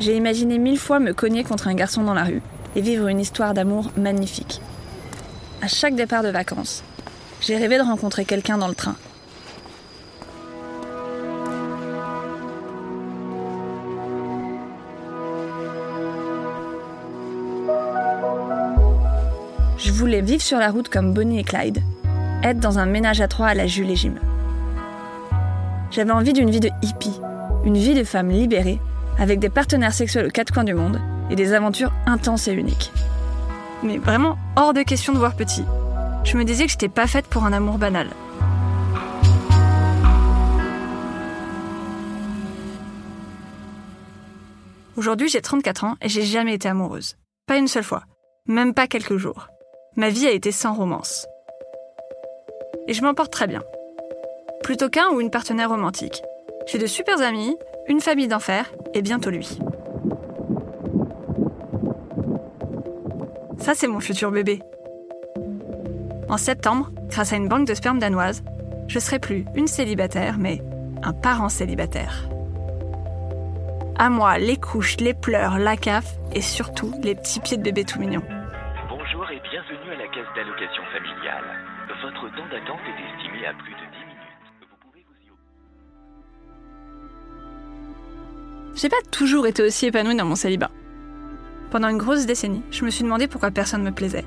J'ai imaginé mille fois me cogner contre un garçon dans la rue et vivre une histoire d'amour magnifique. À chaque départ de vacances, j'ai rêvé de rencontrer quelqu'un dans le train. Je voulais vivre sur la route comme Bonnie et Clyde, être dans un ménage à trois à la Jules et. J'avais envie d'une vie de hippie, une vie de femme libérée, avec des partenaires sexuels aux quatre coins du monde et des aventures intenses et uniques. Mais vraiment hors de question de voir petit. Je me disais que j'étais pas faite pour un amour banal. Aujourd'hui, j'ai 34 ans et j'ai jamais été amoureuse. Pas une seule fois. Même pas quelques jours. Ma vie a été sans romance. Et je m'en porte très bien. Plutôt qu'un ou une partenaire romantique. J'ai de super amis, une famille d'enfer et bientôt lui. Ça, c'est mon futur bébé. En septembre, grâce à une banque de sperme danoise, je serai plus une célibataire, mais un parent célibataire. À moi, les couches, les pleurs, la CAF et surtout les petits pieds de bébé tout mignons. Bonjour et bienvenue à la caisse d'allocation familiale. Votre temps d'attente est estimé à plus de 10 minutes. J'ai pas toujours été aussi épanouie dans mon célibat. Pendant une grosse décennie, je me suis demandé pourquoi personne me plaisait.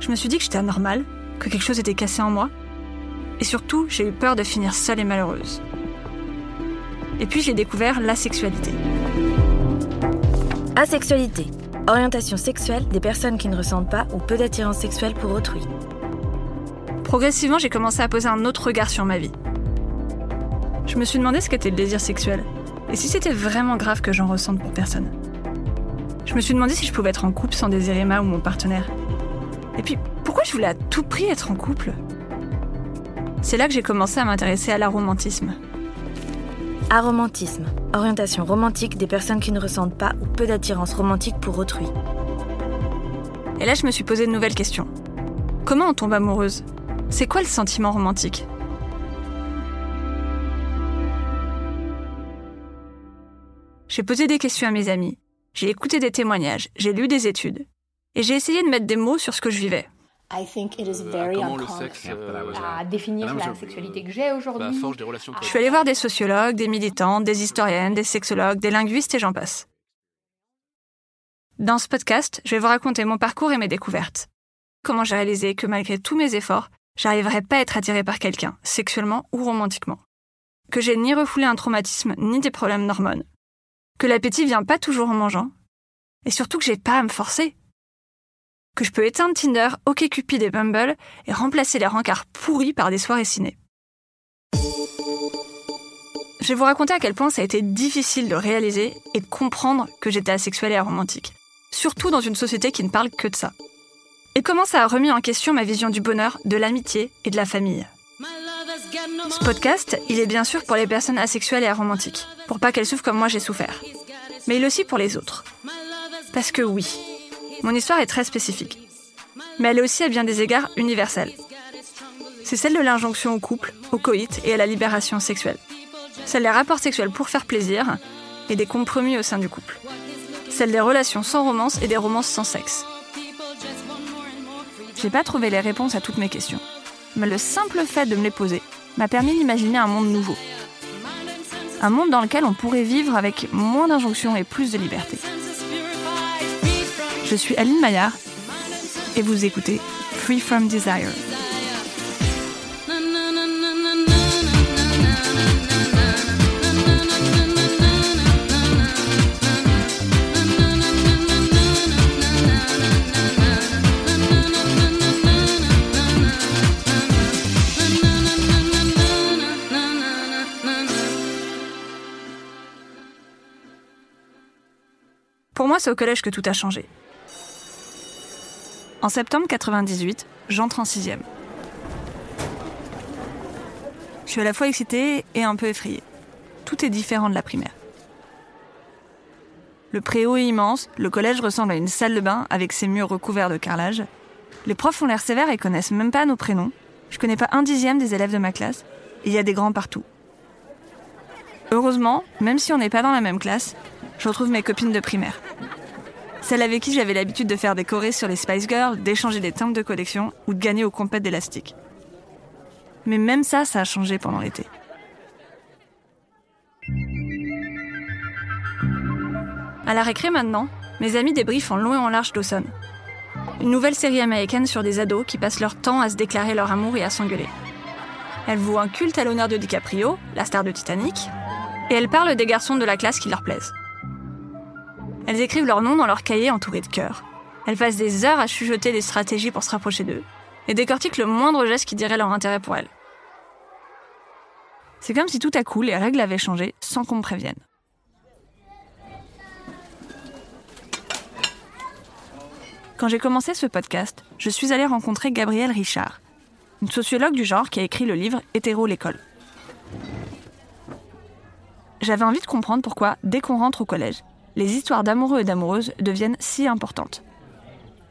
Je me suis dit que j'étais anormale, que quelque chose était cassé en moi. Et surtout, j'ai eu peur de finir seule et malheureuse. Et puis j'ai découvert la sexualité. Asexualité. Orientation sexuelle des personnes qui ne ressentent pas ou peu d'attirance sexuelle pour autrui. Progressivement, j'ai commencé à poser un autre regard sur ma vie. Je me suis demandé ce qu'était le désir sexuel, et si c'était vraiment grave que j'en ressente pour personne? Je me suis demandé si je pouvais être en couple sans désirer ma ou mon partenaire. Et puis, pourquoi je voulais à tout prix être en couple? C'est là que j'ai commencé à m'intéresser à l'aromantisme. Aromantisme. Orientation romantique des personnes qui ne ressentent pas ou peu d'attirance romantique pour autrui. Et là, je me suis posé de nouvelles questions. Comment on tombe amoureuse? C'est quoi le sentiment romantique? J'ai posé des questions à mes amis, j'ai écouté des témoignages, j'ai lu des études, et j'ai essayé de mettre des mots sur ce que je vivais. I think it is Euh, very comment le uncommon sexe euh, à définir la sexualité que j'ai aujourd'hui. bah, forge des relations Je suis allée voir des sociologues, des militantes, des historiennes, des sexologues, des linguistes et j'en passe. Dans ce podcast, je vais vous raconter mon parcours et mes découvertes. Comment j'ai réalisé que malgré tous mes efforts, j'arriverais pas à être attirée par quelqu'un, sexuellement ou romantiquement. Que j'ai ni refoulé un traumatisme ni des problèmes d'hormones. Que l'appétit vient pas toujours en mangeant. Et surtout que j'ai pas à me forcer. Que je peux éteindre Tinder, OkCupid et Bumble et remplacer les rencarts pourris par des soirées ciné. Je vais vous raconter à quel point ça a été difficile de réaliser et de comprendre que j'étais asexuelle et aromantique. Surtout dans une société qui ne parle que de ça. Et comment ça a remis en question ma vision du bonheur, de l'amitié et de la famille. Ce podcast, il est bien sûr pour les personnes asexuelles et aromantiques, pour pas qu'elles souffrent comme moi j'ai souffert. Mais il est aussi pour les autres. Parce que oui, mon histoire est très spécifique. Mais elle est aussi à bien des égards universelle. C'est celle de l'injonction au couple, au coït et à la libération sexuelle. Celle des rapports sexuels pour faire plaisir et des compromis au sein du couple. Celle des relations sans romance et des romances sans sexe. J'ai pas trouvé les réponses à toutes mes questions. Mais le simple fait de me les poser m'a permis d'imaginer un monde nouveau. Un monde dans lequel on pourrait vivre avec moins d'injonctions et plus de liberté. Je suis Aline Maillard et vous écoutez Free From Desire. Au collège que tout a changé. En septembre 98, j'entre en sixième. Je suis à la fois excitée et un peu effrayée. Tout est différent de la primaire. Le préau est immense, le collège ressemble à une salle de bain avec ses murs recouverts de carrelage. Les profs ont l'air sévères et connaissent même pas nos prénoms. Je connais pas un dixième des élèves de ma classe. Il y a des grands partout. Heureusement, même si on n'est pas dans la même classe, je retrouve mes copines de primaire. Celles avec qui j'avais l'habitude de faire des chorés sur les Spice Girls, d'échanger des timbres de collection ou de gagner aux compètes d'élastique. Mais même ça, ça a changé pendant l'été. À la récré maintenant, mes amis débriefent en long et en large Dawson. Une nouvelle série américaine sur des ados qui passent leur temps à se déclarer leur amour et à s'engueuler. Elles vouent un culte à l'honneur de DiCaprio, la star de Titanic, et elles parlent des garçons de la classe qui leur plaisent. Elles écrivent leur nom dans leur cahier entouré de cœurs. Elles passent des heures à chuchoter des stratégies pour se rapprocher d'eux, et décortiquent le moindre geste qui dirait leur intérêt pour elles. C'est comme si tout à coup les règles avaient changé sans qu'on me prévienne. Quand j'ai commencé ce podcast, je suis allée rencontrer Gabrielle Richard, une sociologue du genre qui a écrit le livre Hétéro l'école. J'avais envie de comprendre pourquoi, dès qu'on rentre au collège, les histoires d'amoureux et d'amoureuses deviennent si importantes.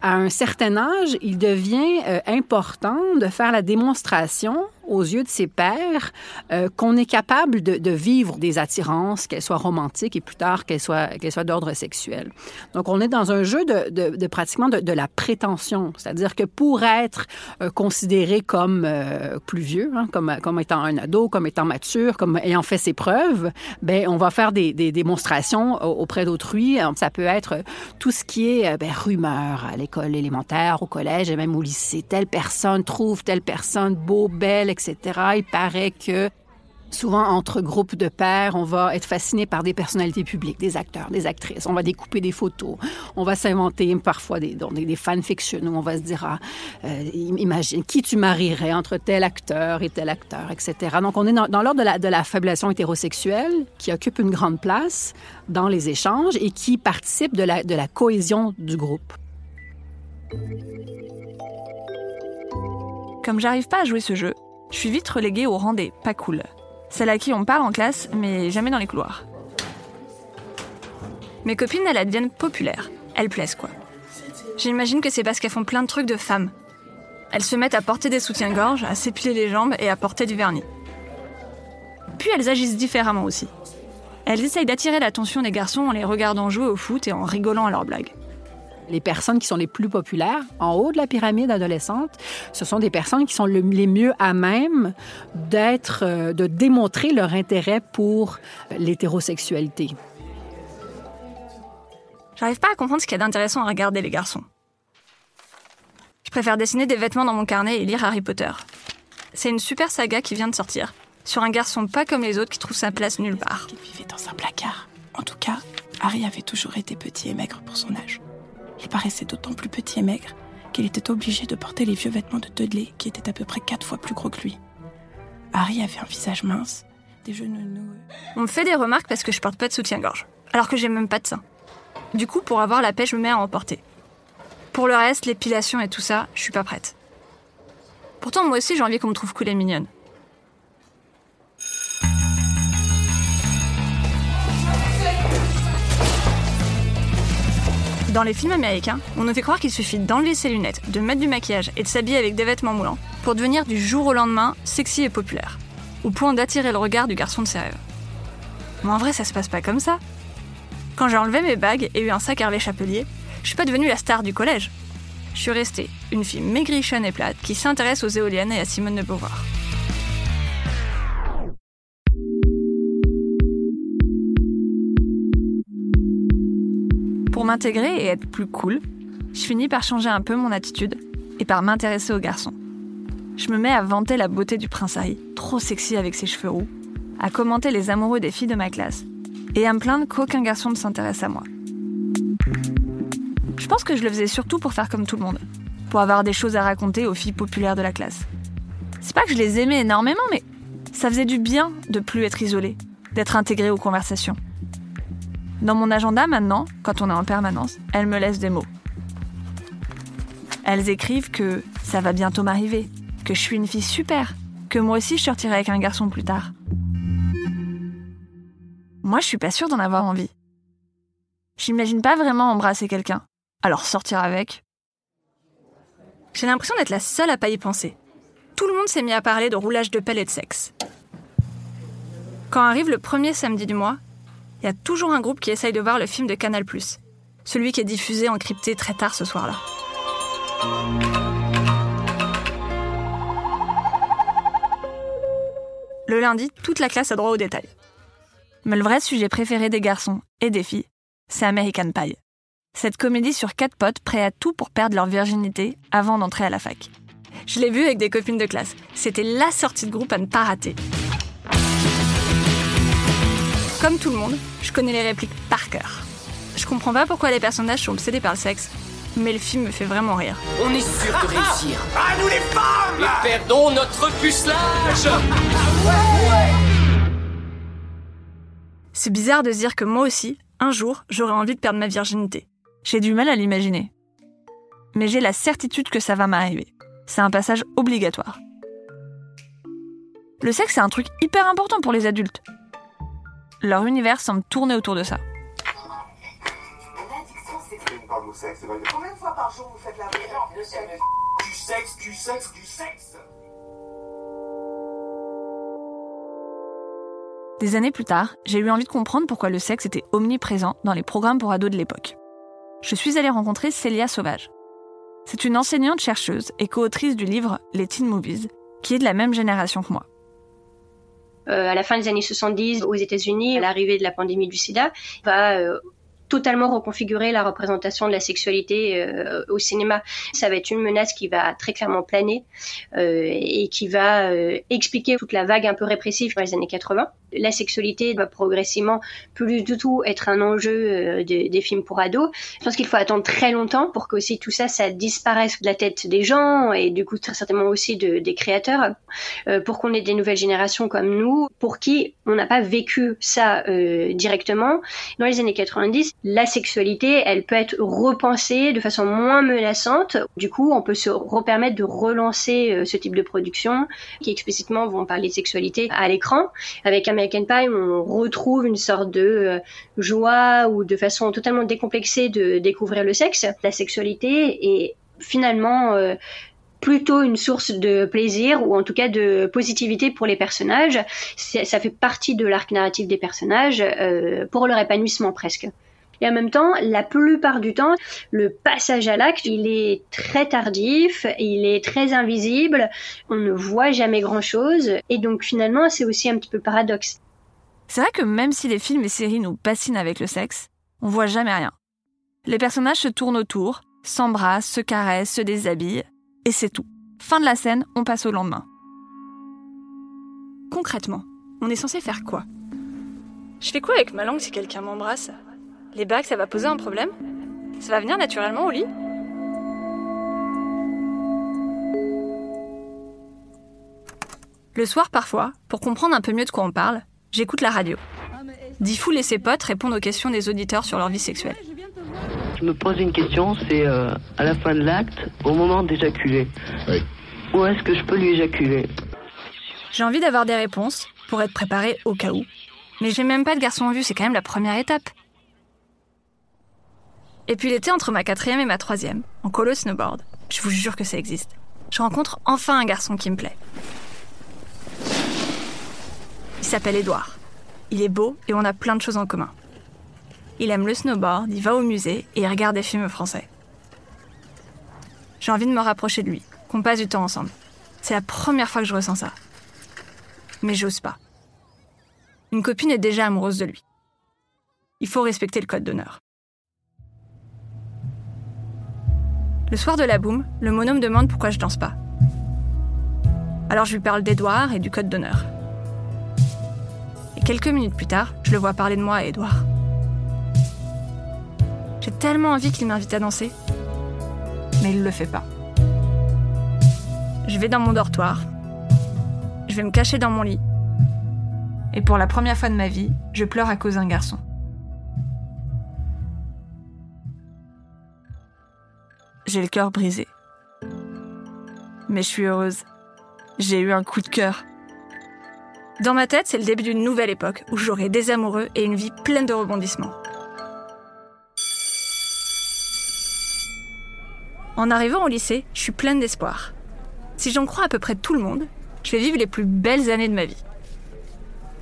À un certain âge, il devient euh, important de faire la démonstration aux yeux de ses pairs euh, qu'on est capable de, vivre des attirances, qu'elles soient romantiques et plus tard qu'elles soient, qu'elles soient d'ordre sexuel. Donc, on est dans un jeu de, de, de pratiquement de, la prétention, c'est-à-dire que pour être euh, considéré comme euh, plus vieux, hein, comme, comme étant un ado, comme étant mature, comme ayant fait ses preuves, ben on va faire des, des démonstrations auprès d'autrui. Ça peut être tout ce qui est ben, rumeur à l'école élémentaire, au collège et même au lycée. Telle personne trouve telle personne beau, belle, etc il paraît que Souvent, entre groupes de pairs, on va être fasciné par des personnalités publiques, des acteurs, des actrices. On va découper des photos. On va s'inventer parfois des, fanfictions où on va se dire, ah, euh, imagine, qui tu marierais entre tel acteur et tel acteur, etc. Donc, on est dans, l'ordre de la, de la fabulation hétérosexuelle qui occupe une grande place dans les échanges et qui participe de la, de la cohésion du groupe. Comme j'arrive pas à jouer ce jeu, je suis vite reléguée au rang des pas cool. Celle à qui on parle en classe, mais jamais dans les couloirs. Mes copines, elles deviennent populaires. Elles plaisent, quoi. J'imagine que c'est parce qu'elles font plein de trucs de femmes. Elles se mettent à porter des soutiens-gorge, à s'épiler les jambes et à porter du vernis. Puis elles agissent différemment aussi. Elles essayent d'attirer l'attention des garçons en les regardant jouer au foot et en rigolant à leurs blagues les personnes qui sont les plus populaires en haut de la pyramide adolescente, ce sont des personnes qui sont les mieux à même d'être, euh, de démontrer leur intérêt pour l'hétérosexualité. J'arrive pas à comprendre ce qu'il y a d'intéressant à regarder les garçons. Je préfère dessiner des vêtements dans mon carnet et lire Harry Potter. C'est une super saga qui vient de sortir, sur un garçon pas comme les autres qui trouve sa place nulle part. Il vivait dans un placard. En tout cas, Harry avait toujours été petit et maigre pour son âge. Il paraissait d'autant plus petit et maigre qu'il était obligé de porter les vieux vêtements de Dudley qui étaient à peu près quatre fois plus gros que lui. Harry avait un visage mince, des genoux noueux. On me fait des remarques parce que je porte pas de soutien-gorge, alors que j'ai même pas de sein. Du coup, pour avoir la paix, je me mets à en porter. Pour le reste, l'épilation et tout ça, je suis pas prête. Pourtant, moi aussi, j'ai envie qu'on me trouve cool et mignonne. Dans les films américains, on nous fait croire qu'il suffit d'enlever ses lunettes, de mettre du maquillage et de s'habiller avec des vêtements moulants pour devenir du jour au lendemain sexy et populaire, au point d'attirer le regard du garçon de ses rêves. Mais en vrai, ça se passe pas comme ça. Quand j'ai enlevé mes bagues et eu un sac Hervé Chapelier, je suis pas devenue la star du collège. Je suis restée une fille maigrichonne et plate qui s'intéresse aux éoliennes et à Simone de Beauvoir. M'intégrer et être plus cool, je finis par changer un peu mon attitude et par m'intéresser aux garçons. Je me mets à vanter la beauté du prince Harry, trop sexy avec ses cheveux roux, à commenter les amoureux des filles de ma classe et à me plaindre qu'aucun garçon ne s'intéresse à moi. Je pense que je le faisais surtout pour faire comme tout le monde, pour avoir des choses à raconter aux filles populaires de la classe. C'est pas que je les aimais énormément, mais ça faisait du bien de plus être isolée, d'être intégrée aux conversations. Dans mon agenda maintenant, quand on est en permanence, elles me laissent des mots. Elles écrivent que ça va bientôt m'arriver, que je suis une fille super, que moi aussi je sortirai avec un garçon plus tard. Moi, je suis pas sûre d'en avoir envie. J'imagine pas vraiment embrasser quelqu'un. Alors sortir avec. J'ai l'impression d'être la seule à pas y penser. Tout le monde s'est mis à parler de roulage de pelle et de sexe. Quand arrive le premier samedi du mois, il y a toujours un groupe qui essaye de voir le film de Canal+, celui qui est diffusé en crypté très tard ce soir-là. Le lundi, toute la classe a droit aux détails. Mais le vrai sujet préféré des garçons et des filles, c'est American Pie. Cette comédie sur quatre potes prêts à tout pour perdre leur virginité avant d'entrer à la fac. Je l'ai vu avec des copines de classe. C'était la sortie de groupe à ne pas rater. Comme tout le monde, je connais les répliques par cœur. Je comprends pas pourquoi les personnages sont obsédés par le sexe, mais le film me fait vraiment rire. On est sûr de réussir. À nous les femmes Et perdons notre pucelage C'est bizarre de se dire que moi aussi, un jour, j'aurais envie de perdre ma virginité. J'ai du mal à l'imaginer. Mais j'ai la certitude que ça va m'arriver. C'est un passage obligatoire. Le sexe, c'est un truc hyper important pour les adultes. Leur univers semble tourner autour de ça. Des années plus tard, j'ai eu envie de comprendre pourquoi le sexe était omniprésent dans les programmes pour ados de l'époque. Je suis allée rencontrer Célia Sauvage. C'est une enseignante chercheuse et co-autrice du livre Les Teen Movies, qui est de la même génération que moi. Euh, à la fin des années 70, aux États-Unis, l'arrivée de la pandémie du sida, va euh, totalement reconfigurer la représentation de la sexualité euh, au cinéma. Ça va être une menace qui va très clairement planer euh, et qui va euh, expliquer toute la vague un peu répressive dans les années 80. La sexualité va progressivement plus du tout être un enjeu des films pour ados. Je pense qu'il faut attendre très longtemps pour que aussi tout ça, ça disparaisse de la tête des gens et du coup très certainement aussi de, des créateurs, pour qu'on ait des nouvelles générations comme nous, pour qui on n'a pas vécu ça directement. Dans les années 90, la sexualité, elle peut être repensée de façon moins menaçante. Du coup, on peut se repermettre de relancer euh, ce type de production qui explicitement vont parler de sexualité à l'écran. Avec On retrouve une sorte de euh, joie ou de façon totalement décomplexée de découvrir le sexe. La sexualité est finalement euh, plutôt une source de plaisir ou en tout cas de positivité pour les personnages. Ça fait partie de l'arc narratif des personnages pour leur épanouissement presque. Et en même temps, la plupart du temps, le passage à l'acte, il est très tardif, il est très invisible, on ne voit jamais grand-chose, et donc finalement, c'est aussi un petit peu paradoxe. C'est vrai que même si les films et séries nous fascinent avec le sexe, on voit jamais rien. Les personnages se tournent autour, s'embrassent, se caressent, se déshabillent, et c'est tout. Fin de la scène, on passe au lendemain. Concrètement, on est censé faire quoi? Je fais quoi avec ma langue si quelqu'un m'embrasse? Les bagues, ça va poser un problème Ça va venir naturellement au lit Le soir, parfois, pour comprendre un peu mieux de quoi on parle, j'écoute la radio. Diffoul et ses potes répondent aux questions des auditeurs sur leur vie sexuelle. Je me pose une question, c'est euh, à la fin de l'acte, au moment d'éjaculer. Où est-ce que je peux lui éjaculer? J'ai envie d'avoir des réponses pour être préparé au cas où. Mais j'ai même pas de garçon en vue, c'est quand même la première étape. Et puis l'été entre ma quatrième et ma troisième, en colo snowboard, je vous jure que ça existe, je rencontre enfin un garçon qui me plaît. Il s'appelle Édouard. Il est beau et on a plein de choses en commun. Il aime le snowboard, il va au musée et il regarde des films français. J'ai envie de me rapprocher de lui, qu'on passe du temps ensemble. C'est la première fois que je ressens ça. Mais j'ose pas. Une copine est déjà amoureuse de lui. Il faut respecter le code d'honneur. Le soir de la boum, le monome demande pourquoi je danse pas. Alors je lui parle d'Edouard et du code d'honneur. Et quelques minutes plus tard, je le vois parler de moi à Edouard. J'ai tellement envie qu'il m'invite à danser, mais il le fait pas. Je vais dans mon dortoir, je vais me cacher dans mon lit, et pour la première fois de ma vie, je pleure à cause d'un garçon. J'ai le cœur brisé. Mais je suis heureuse. J'ai eu un coup de cœur. Dans ma tête, c'est le début d'une nouvelle époque où j'aurai des amoureux et une vie pleine de rebondissements. En arrivant au lycée, je suis pleine d'espoir. Si j'en crois à peu près tout le monde, je vais vivre les plus belles années de ma vie.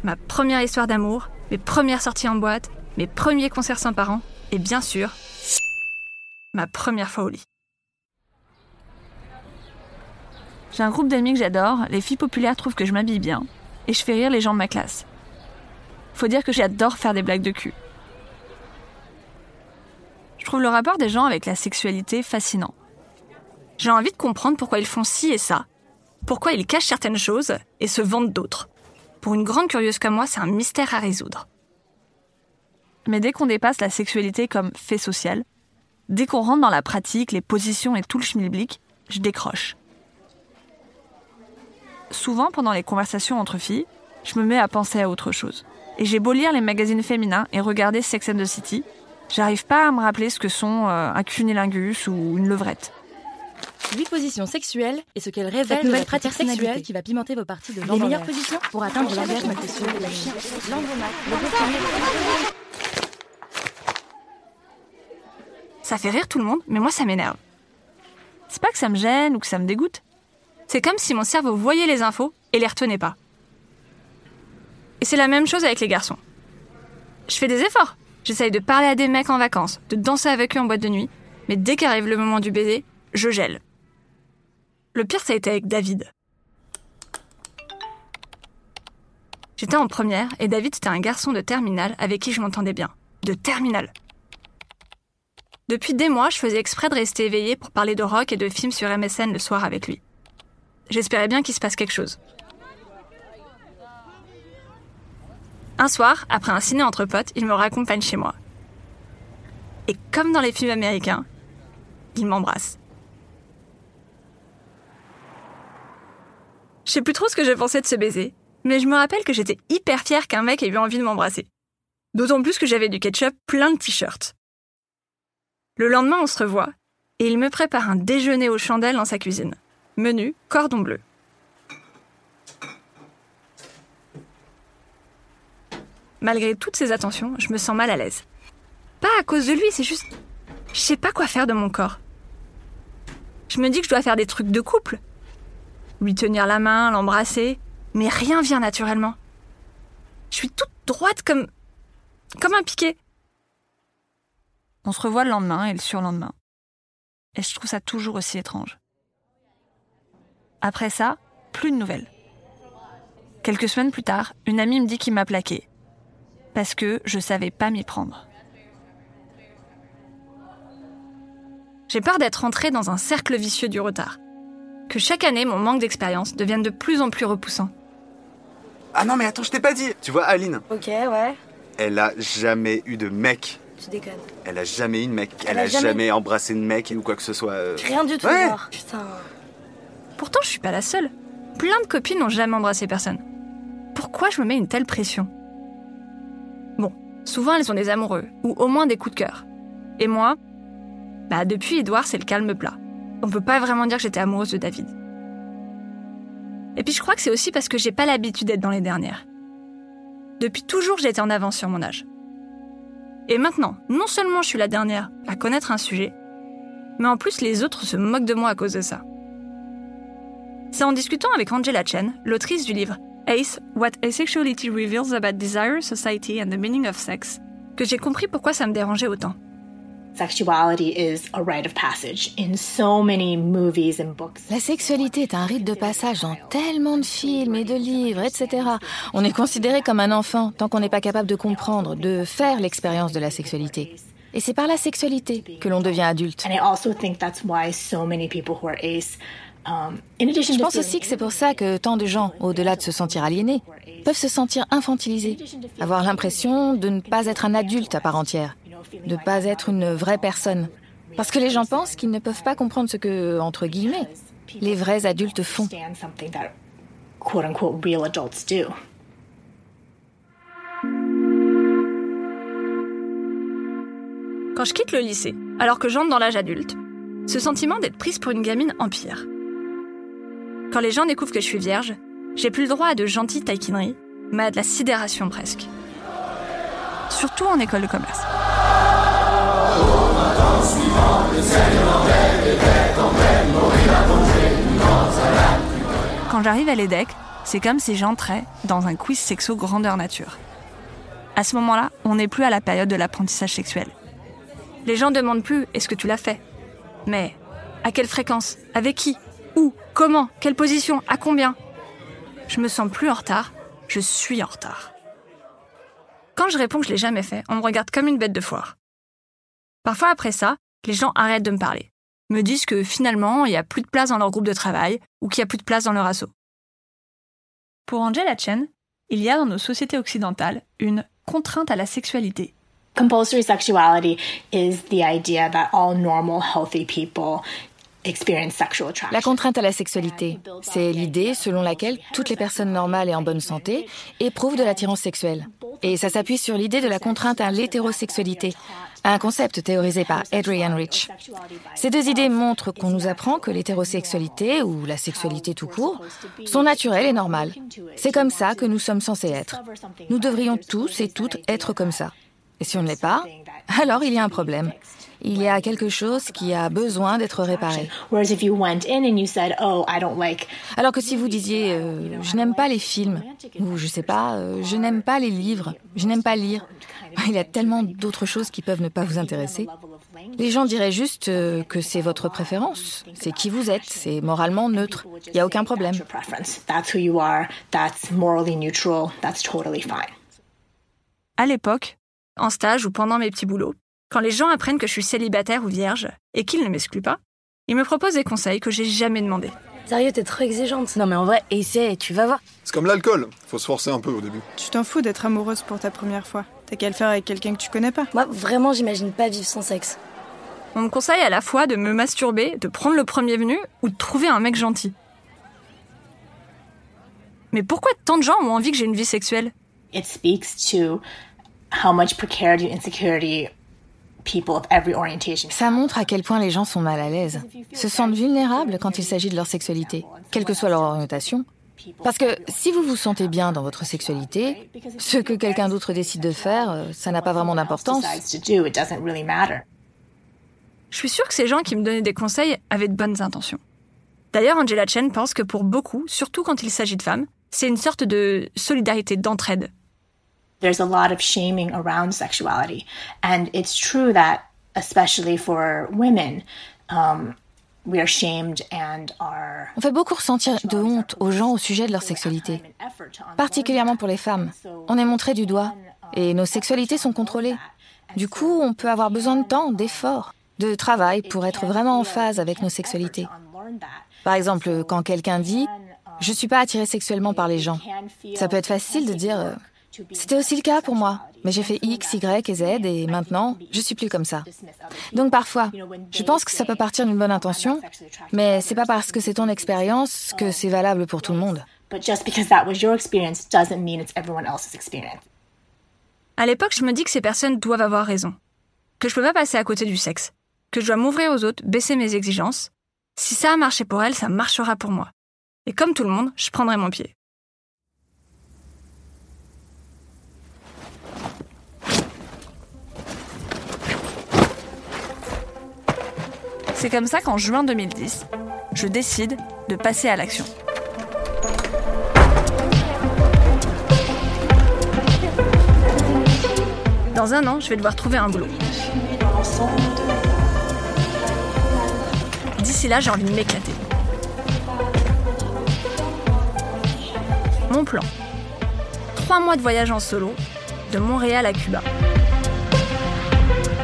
Ma première histoire d'amour, mes premières sorties en boîte, mes premiers concerts sans parents, et bien sûr, ma première fois au lit. J'ai un groupe d'amis que j'adore, les filles populaires trouvent que je m'habille bien, et je fais rire les gens de ma classe. Faut dire que j'adore faire des blagues de cul. Je trouve le rapport des gens avec la sexualité fascinant. J'ai envie de comprendre pourquoi ils font ci et ça, pourquoi ils cachent certaines choses et se vendent d'autres. Pour une grande curieuse comme moi, c'est un mystère à résoudre. Mais dès qu'on dépasse la sexualité comme fait social, dès qu'on rentre dans la pratique, les positions et tout le schmilblick, je décroche. Souvent, pendant les conversations entre filles, je me mets à penser à autre chose. Et j'ai beau lire les magazines féminins et regarder Sex and the City, j'arrive pas à me rappeler ce que sont euh, un cunilingus ou une levrette. 8 positions sexuelles et ce qu'elles révèlent de la pratique sexuelle qui va pimenter vos parties de Les meilleures positions pour atteindre l'orgasme sexuel de la chien, Ça fait rire tout le monde, mais moi ça m'énerve. C'est pas que ça me gêne ou que ça me dégoûte. C'est comme si mon cerveau voyait les infos et les retenait pas. Et c'est la même chose avec les garçons. Je fais des efforts. J'essaye de parler à des mecs en vacances, de danser avec eux en boîte de nuit, mais dès qu'arrive le moment du baiser, je gèle. Le pire, ça a été avec David. J'étais en première et David, c'était un garçon de terminale avec qui je m'entendais bien. De terminale. Depuis des mois, je faisais exprès de rester éveillée pour parler de rock et de films sur MSN le soir avec lui. J'espérais bien qu'il se passe quelque chose. Un soir, après un ciné entre potes, il me raccompagne chez moi. Et comme dans les films américains, il m'embrasse. Je sais plus trop ce que je pensais de ce baiser, mais je me rappelle que j'étais hyper fière qu'un mec ait eu envie de m'embrasser. D'autant plus que j'avais du ketchup plein de t-shirts. Le lendemain, on se revoit, et il me prépare un déjeuner aux chandelles dans sa cuisine. Menu cordon bleu. Malgré toutes ces attentions, je me sens mal à l'aise. Pas à cause de lui, c'est juste... Je sais pas quoi faire de mon corps. Je me dis que je dois faire des trucs de couple. Lui tenir la main, l'embrasser, mais rien vient naturellement. Je suis toute droite comme... comme un piquet. On se revoit le lendemain et le surlendemain. Et je trouve ça toujours aussi étrange. Après ça, plus de nouvelles. Quelques semaines plus tard, une amie me dit qu'il m'a plaqué parce que je savais pas m'y prendre. J'ai peur d'être entrée dans un cercle vicieux du retard. Que chaque année, mon manque d'expérience devienne de plus en plus repoussant. Ah non, mais attends, je t'ai pas dit. Tu vois, Aline. Ok, ouais. Elle a jamais eu de mec. Tu déconnes. Elle a jamais eu de mec. Elle, Elle a, a jamais... jamais- embrassé de mec ou quoi que ce soit. euh. Rien du tout, Ouais. genre. Putain. Pourtant, je suis pas la seule. Plein de copines n'ont jamais embrassé personne. Pourquoi je me mets une telle pression? Bon, souvent elles ont des amoureux, ou au moins des coups de cœur. Et moi, bah depuis Edouard, c'est le calme plat. On peut pas vraiment dire que j'étais amoureuse de David. Et puis je crois que c'est aussi parce que j'ai pas l'habitude d'être dans les dernières. Depuis toujours, j'ai été en avance sur mon âge. Et maintenant, non seulement je suis la dernière à connaître un sujet, mais en plus les autres se moquent de moi à cause de ça. C'est en discutant avec Angela Chen, l'autrice du livre Ace, What Asexuality Reveals About Desire, Society and the Meaning of Sex, que j'ai compris pourquoi ça me dérangeait autant. Sexuality is a rite of passage in so many movies and books. La sexualité est un rite de passage dans tellement de films et de livres, etc. On est considéré comme un enfant tant qu'on n'est pas capable de comprendre, de faire l'expérience de la sexualité. Et c'est par la sexualité que l'on devient adulte. And I also think that's why so many people who are ace, in addition Je pense aussi que c'est pour ça que tant de gens, au-delà de se sentir aliénés, peuvent se sentir infantilisés, avoir l'impression de ne pas être un adulte à part entière, de ne pas être une vraie personne. Parce que les gens pensent qu'ils ne peuvent pas comprendre ce que, entre guillemets, les vrais adultes font. Quand je quitte le lycée, alors que j'entre dans l'âge adulte, Ce sentiment d'être prise pour une gamine empire. Quand les gens découvrent que je suis vierge, j'ai plus le droit à de gentilles taquineries, mais à de la sidération presque. Surtout en école de commerce. Quand j'arrive à l'EDEC, c'est comme si j'entrais dans un quiz sexo grandeur nature. À ce moment-là, on n'est plus à la période de l'apprentissage sexuel. Les gens demandent plus est-ce que tu l'as fait? Mais à quelle fréquence? Avec qui? Comment? Quelle position? À combien? Je me sens plus en retard, je suis en retard. Quand je réponds que je l'ai jamais fait, on me regarde comme une bête de foire. Parfois après ça, les gens arrêtent de me parler, me disent que finalement, il n'y a plus de place dans leur groupe de travail ou qu'il n'y a plus de place dans leur asso. Pour Angela Chen, il y a dans nos sociétés occidentales une contrainte à la sexualité. Compulsory sexuality is the idea that all normal, healthy people la contrainte à la sexualité, c'est l'idée selon laquelle toutes les personnes normales et en bonne santé éprouvent de l'attirance sexuelle. Et ça s'appuie sur l'idée de la contrainte à l'hétérosexualité, un concept théorisé par Adrian Rich. Ces deux idées montrent qu'on nous apprend que l'hétérosexualité, ou la sexualité tout court, sont naturelles et normales. C'est comme ça que nous sommes censés être. Nous devrions tous et toutes être comme ça. Et si on ne l'est pas, alors il y a un problème il y a quelque chose qui a besoin d'être réparé. Alors que si vous disiez euh, je n'aime pas les films ou je sais pas, euh, je n'aime pas les livres, je n'aime pas lire, il y a tellement d'autres choses qui peuvent ne pas vous intéresser. Les gens diraient juste euh, que c'est votre préférence, c'est qui vous êtes, c'est moralement neutre, il n'y a aucun problème. À l'époque, en stage ou pendant mes petits boulots, quand les gens apprennent que je suis célibataire ou vierge et qu'ils ne m'excluent pas, ils me proposent des conseils que j'ai jamais demandé. Sérieux, t'es trop exigeante. Non mais en vrai, essaie, tu vas voir. C'est comme l'alcool, faut se forcer un peu au début. Tu t'en fous d'être amoureuse pour ta première fois. T'as qu'à le faire avec quelqu'un que tu connais pas. Moi, vraiment, j'imagine pas vivre sans sexe. On me conseille à la fois de me masturber, de prendre le premier venu ou de trouver un mec gentil. Mais pourquoi tant de gens ont envie que j'ai une vie sexuelle? It speaks to how much precarity, insecurity ça montre à quel point les gens sont mal à l'aise, se sentent vulnérables quand il s'agit de leur sexualité, quelle que soit leur orientation. Parce que si vous vous sentez bien dans votre sexualité, ce que quelqu'un d'autre décide de faire, euh, ça n'a pas vraiment d'importance. Je suis sûre que ces gens qui me donnaient des conseils avaient de bonnes intentions. D'ailleurs, Angela Chen pense que pour beaucoup, surtout quand il s'agit de femmes, c'est une sorte de solidarité d'entraide there's a lot of shaming around sexuality. And it's true that, especially for women, um, we are shamed and are... On fait beaucoup ressentir de honte aux gens au sujet de leur sexualité, particulièrement pour les femmes. On est montré du doigt et nos sexualités sont contrôlées. Du coup, on peut avoir besoin de temps, d'efforts, de travail pour être vraiment en phase avec nos sexualités. Par exemple, quand quelqu'un dit ⁇ Je ne suis pas attiré sexuellement par les gens ⁇ ça peut être facile de dire ⁇ c'était aussi le cas pour moi, mais j'ai fait X, Y et Z et maintenant, je suis plus comme ça. Donc parfois, je pense que ça peut partir d'une bonne intention, mais c'est pas parce que c'est ton expérience que c'est valable pour tout le monde. À l'époque, je me dis que ces personnes doivent avoir raison, que je peux pas passer à côté du sexe, que je dois m'ouvrir aux autres, baisser mes exigences. Si ça a marché pour elles, ça marchera pour moi. Et comme tout le monde, je prendrai mon pied. C'est comme ça qu'en juin 2010, je décide de passer à l'action. Dans un an, je vais devoir trouver un boulot. D'ici là, j'ai envie de m'éclater. Mon plan. Trois mois de voyage en solo, de Montréal à Cuba.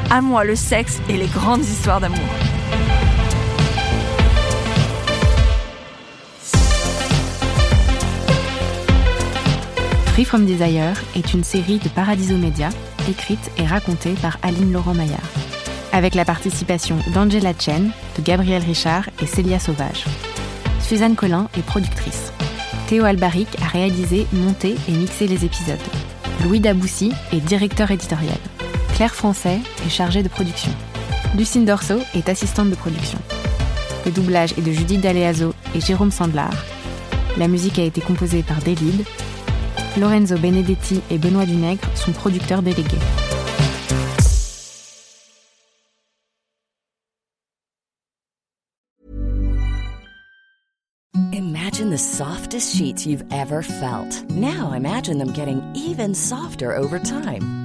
À moi le sexe et les grandes histoires d'amour. Free From Desire est une série de Paradiso Media, écrite et racontée par Aline Laurent Maillard, avec la participation d'Angela Chen, de Gabriel Richard et Célia Sauvage. Suzanne Collin est productrice. Théo Albaric a réalisé, monté et mixé les épisodes. Louis Daboussi est directeur éditorial. Claire Français est chargée de production. Lucine Dorso est assistante de production. Le doublage est de Judith Daleazo et Jérôme Sandlar. La musique a été composée par David. Lorenzo Benedetti et Benoît Dunègre sont producteurs délégués. Imagine the softest sheets you've ever felt. Now imagine them getting even softer over time.